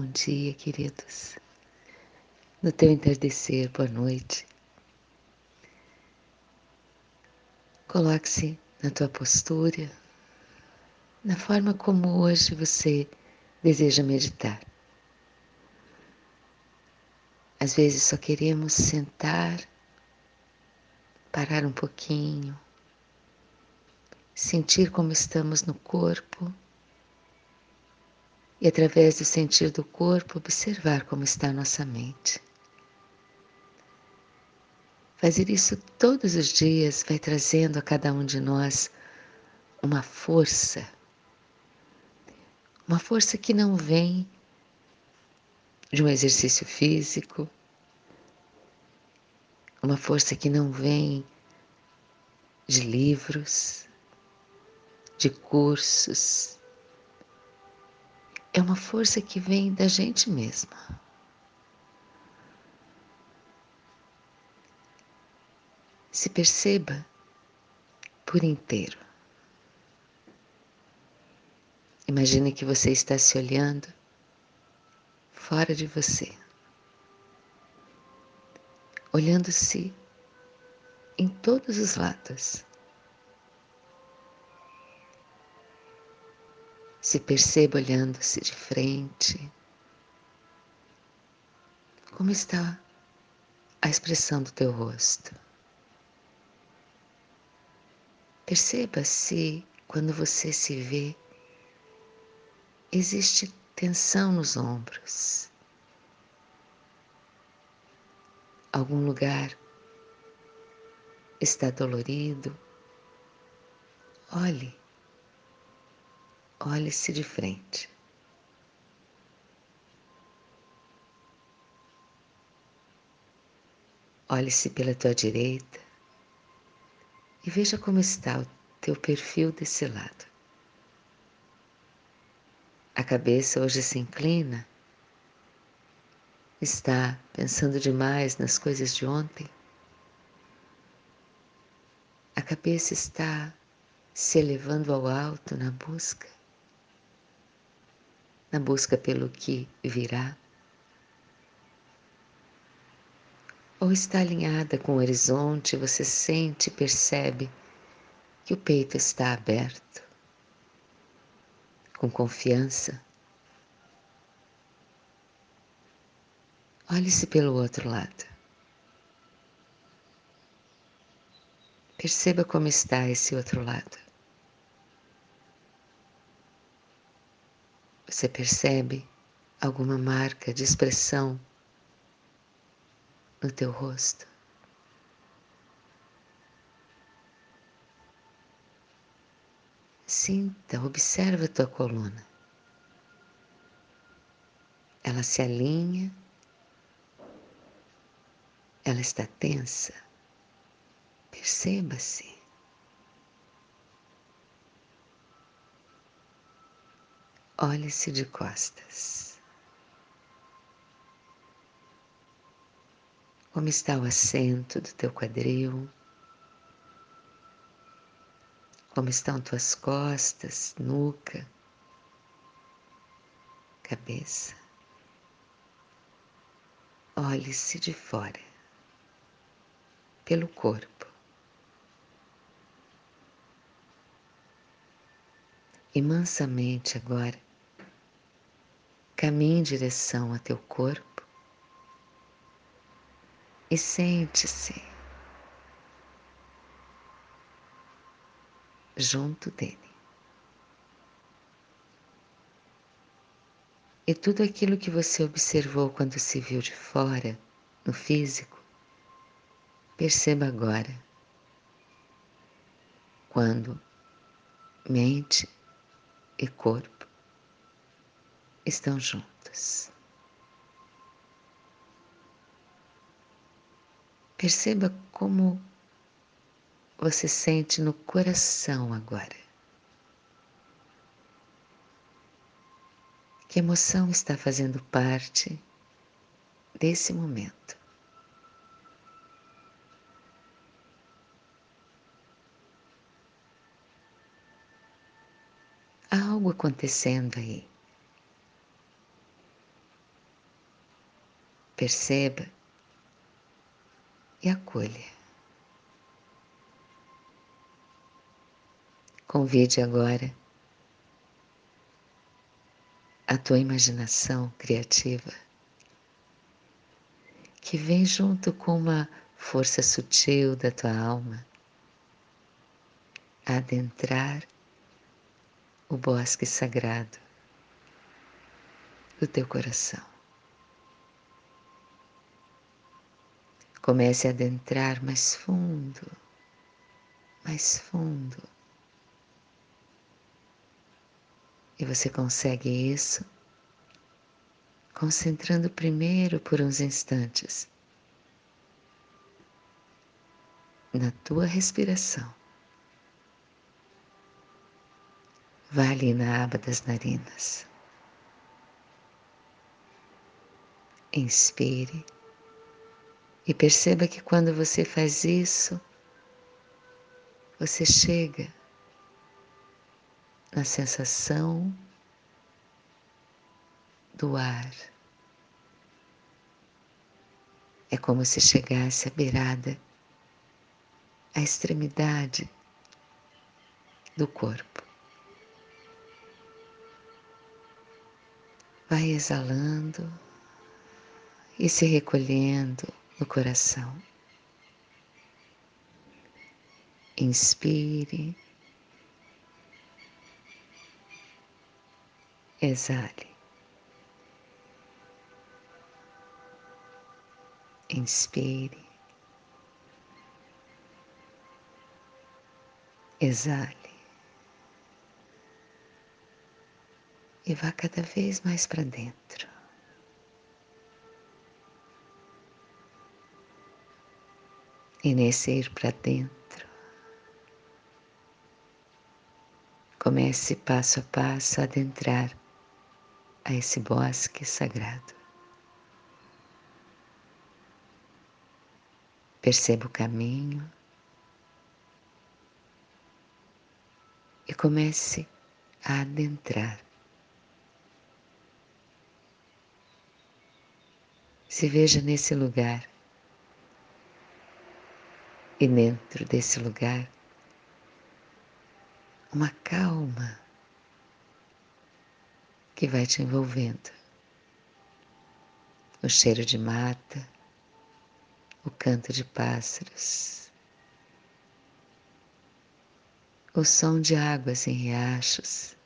Bom dia, queridos. No teu entardecer, boa noite. Coloque-se na tua postura, na forma como hoje você deseja meditar. Às vezes só queremos sentar, parar um pouquinho, sentir como estamos no corpo e, através do sentir do corpo, observar como está nossa mente. Fazer isso todos os dias vai trazendo a cada um de nós uma força, uma força que não vem de um exercício físico, uma força que não vem de livros, de cursos, é uma força que vem da gente mesma. Se perceba por inteiro. Imagine que você está se olhando fora de você, olhando-se em todos os lados. Se perceba olhando-se de frente. Como está a expressão do teu rosto? Perceba se, quando você se vê, existe tensão nos ombros. Algum lugar está dolorido. Olhe, olhe-se de frente. Olhe-se pela tua direita e veja como está o teu perfil desse lado. A cabeça hoje se inclina, está pensando demais nas coisas de ontem. A cabeça está se elevando ao alto na busca, na busca pelo que virá. ou está alinhada com o horizonte, você sente e percebe que o peito está aberto, com confiança. Olhe-se pelo outro lado. Perceba como está esse outro lado. Você percebe alguma marca de expressão no teu rosto. Sinta, observa a tua coluna. Ela se alinha, ela está tensa. Perceba-se. Olhe-se de costas. Como está o assento do teu quadril? Como estão tuas costas, nuca, cabeça? Olhe-se de fora, pelo corpo. E mansamente agora, caminhe em direção a teu corpo e sente-se junto dele. E tudo aquilo que você observou quando se viu de fora, no físico, perceba agora, quando mente e corpo estão juntos. Perceba como você sente no coração agora. Que emoção está fazendo parte desse momento? Há algo acontecendo aí. Perceba e acolha. Convide agora a tua imaginação criativa, que vem junto com uma força sutil da tua alma, a adentrar o bosque sagrado do teu coração. Comece a adentrar mais fundo, mais fundo E você consegue isso concentrando primeiro por uns instantes na tua respiração. Vá ali na aba das narinas. Inspire e perceba que quando você faz isso, você chega na sensação do ar. É como se chegasse à beirada, à extremidade do corpo. Vai exalando e se recolhendo no coração. Inspire. Exale. Inspire. Exale. E vá cada vez mais para dentro. E nesse ir para dentro, comece passo a passo a adentrar a esse bosque sagrado. Perceba o caminho e comece a adentrar. Se veja nesse lugar e dentro desse lugar uma calma que vai te envolvendo. O cheiro de mata, o canto de pássaros, o som de águas em riachos.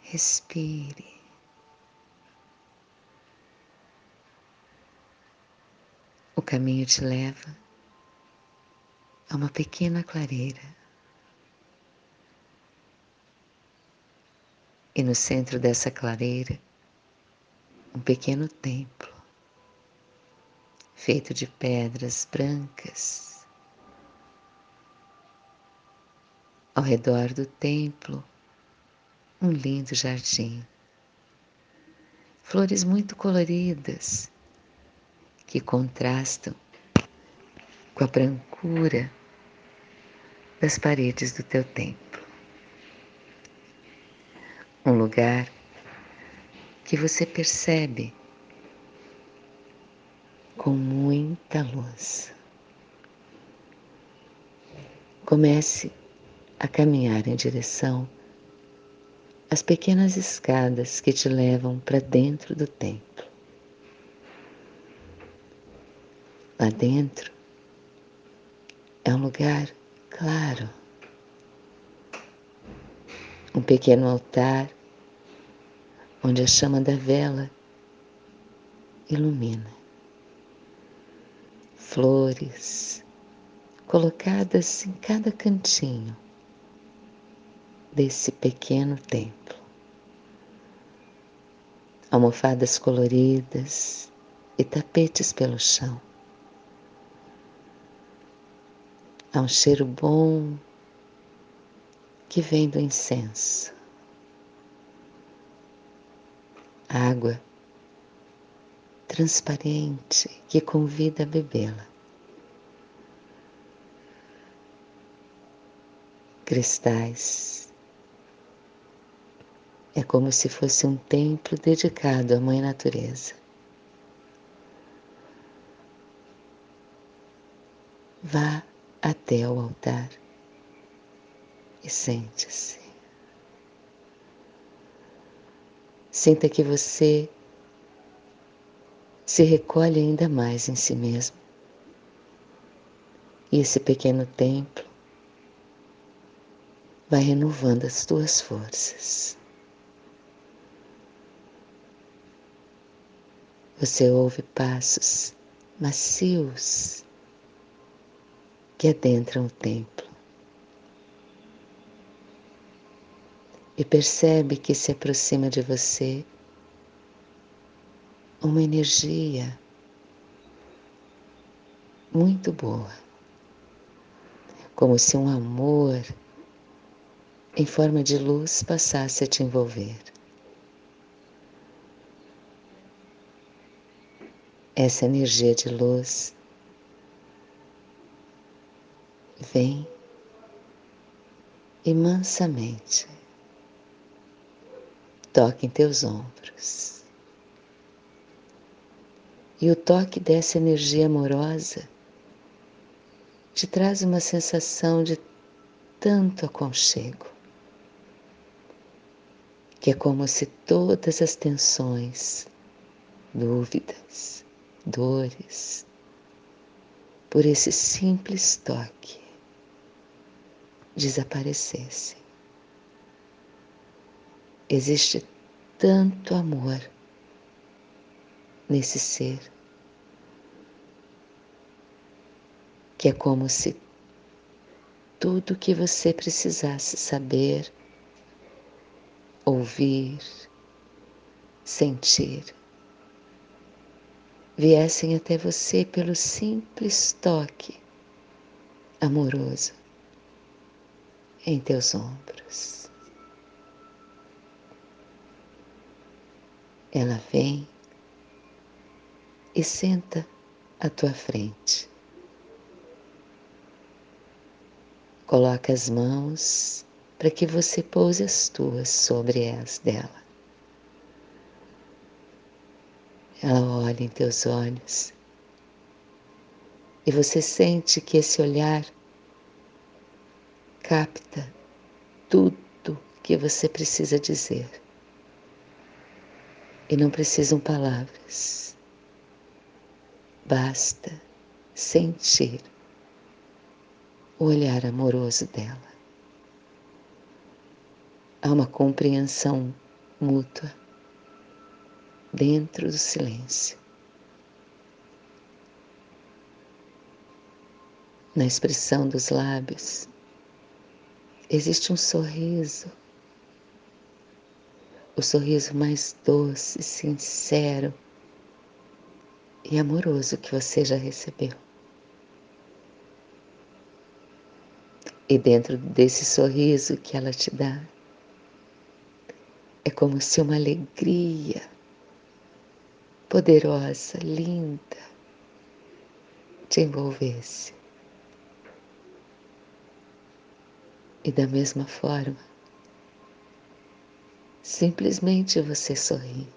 Respire. O caminho te leva a uma pequena clareira. E no centro dessa clareira, um pequeno templo feito de pedras brancas. Ao redor do templo, um lindo jardim. Flores muito coloridas que contrastam com a brancura das paredes do teu templo. Um lugar que você percebe com muita luz. Comece a caminhar em direção às pequenas escadas que te levam para dentro do templo. Lá dentro é um lugar claro, um pequeno altar onde a chama da vela ilumina. Flores colocadas em cada cantinho desse pequeno templo. Almofadas coloridas e tapetes pelo chão. Há um cheiro bom que vem do incenso. Água transparente que convida a bebê-la. Cristais É como se fosse um templo dedicado à Mãe Natureza. Vá até o altar e sente-se. Sinta que você se recolhe ainda mais em si mesmo. E esse pequeno templo vai renovando as tuas forças. Você ouve passos macios que adentram o templo e percebe que se aproxima de você uma energia muito boa, como se um amor em forma de luz passasse a te envolver. Essa energia de luz vem e mansamente toca em teus ombros. E o toque dessa energia amorosa te traz uma sensação de tanto aconchego, que é como se todas as tensões, dúvidas, dores, por esse simples toque desaparecessem. Existe tanto amor nesse ser que é como se tudo que você precisasse saber, ouvir, sentir, viessem até você pelo simples toque amoroso em teus ombros. Ela vem e senta à tua frente. Coloca as mãos para que você pouse as tuas sobre as dela. Ela olha em teus olhos e você sente que esse olhar capta tudo que você precisa dizer. E não precisam palavras. Basta sentir o olhar amoroso dela. Há uma compreensão mútua dentro do silêncio. Na expressão dos lábios, existe um sorriso, o sorriso mais doce, sincero e amoroso que você já recebeu. E dentro desse sorriso que ela te dá, é como se uma alegria poderosa, linda, te envolvesse. E da mesma forma, simplesmente você sorri.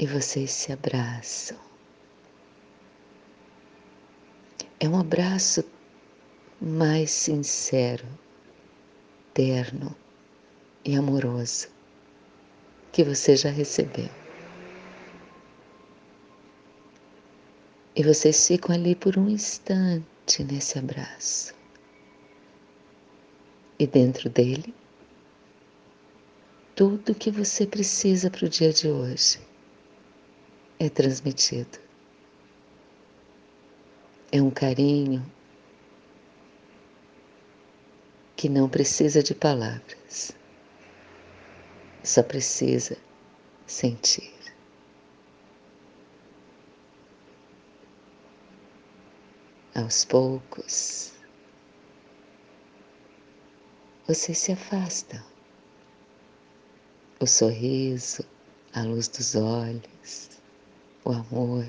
E vocês se abraçam. É um abraço mais sincero, terno e amoroso que você já recebeu. E vocês ficam ali por um instante nesse abraço. E dentro dele, tudo que você precisa para o dia de hoje é transmitido. É um carinho que não precisa de palavras, só precisa sentir. Aos poucos, vocês se afastam. O sorriso, a luz dos olhos, o amor,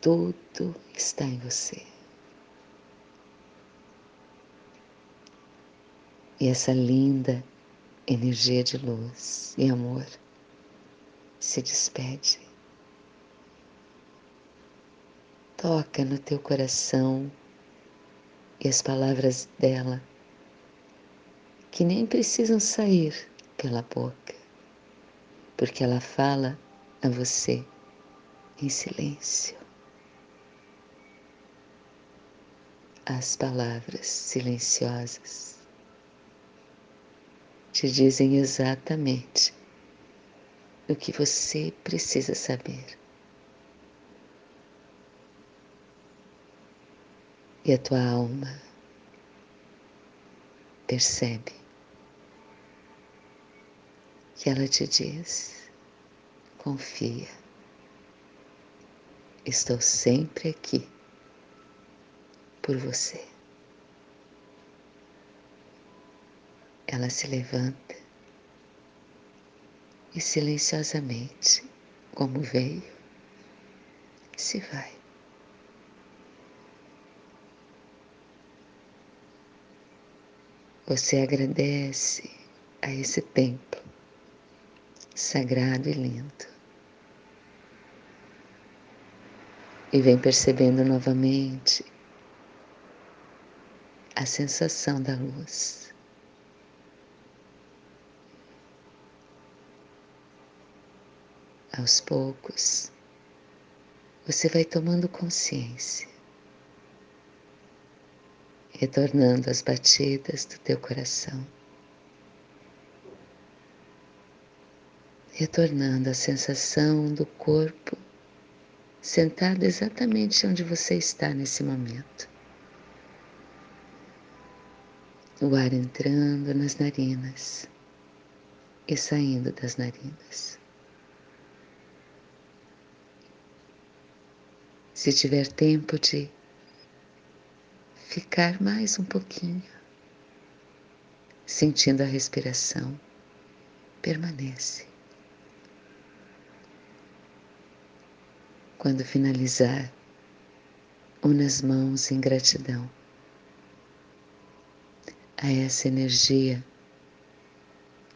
tudo está em você. E essa linda energia de luz e amor se despede. Toca no teu coração e as palavras dela, que nem precisam sair pela boca, porque ela fala a você em silêncio. As palavras silenciosas te dizem exatamente o que você precisa saber. E a tua alma percebe que ela te diz: confia, estou sempre aqui por você. Ela se levanta e silenciosamente, como veio, se vai. Você agradece a esse templo sagrado e lindo. E vem percebendo novamente a sensação da luz. Aos poucos, você vai tomando consciência retornando às batidas do teu coração, retornando à sensação do corpo sentado exatamente onde você está nesse momento. O ar entrando nas narinas e saindo das narinas. Se tiver tempo de ficar mais um pouquinho, sentindo a respiração, permanece. Quando finalizar, une as mãos em gratidão a essa energia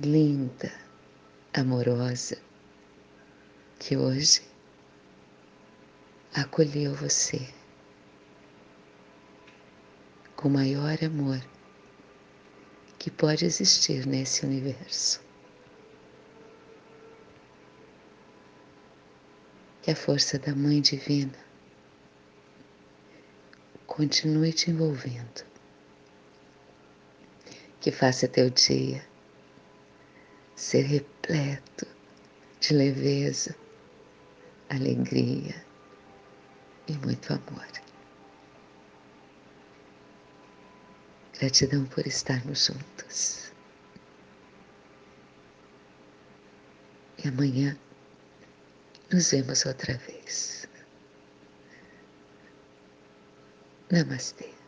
linda, amorosa que hoje acolheu você o maior amor que pode existir nesse universo. Que a força da Mãe Divina continue te envolvendo. Que faça teu dia ser repleto de leveza, alegria e muito amor. Gratidão por estarmos juntos. E amanhã nos vemos outra vez. Namastê.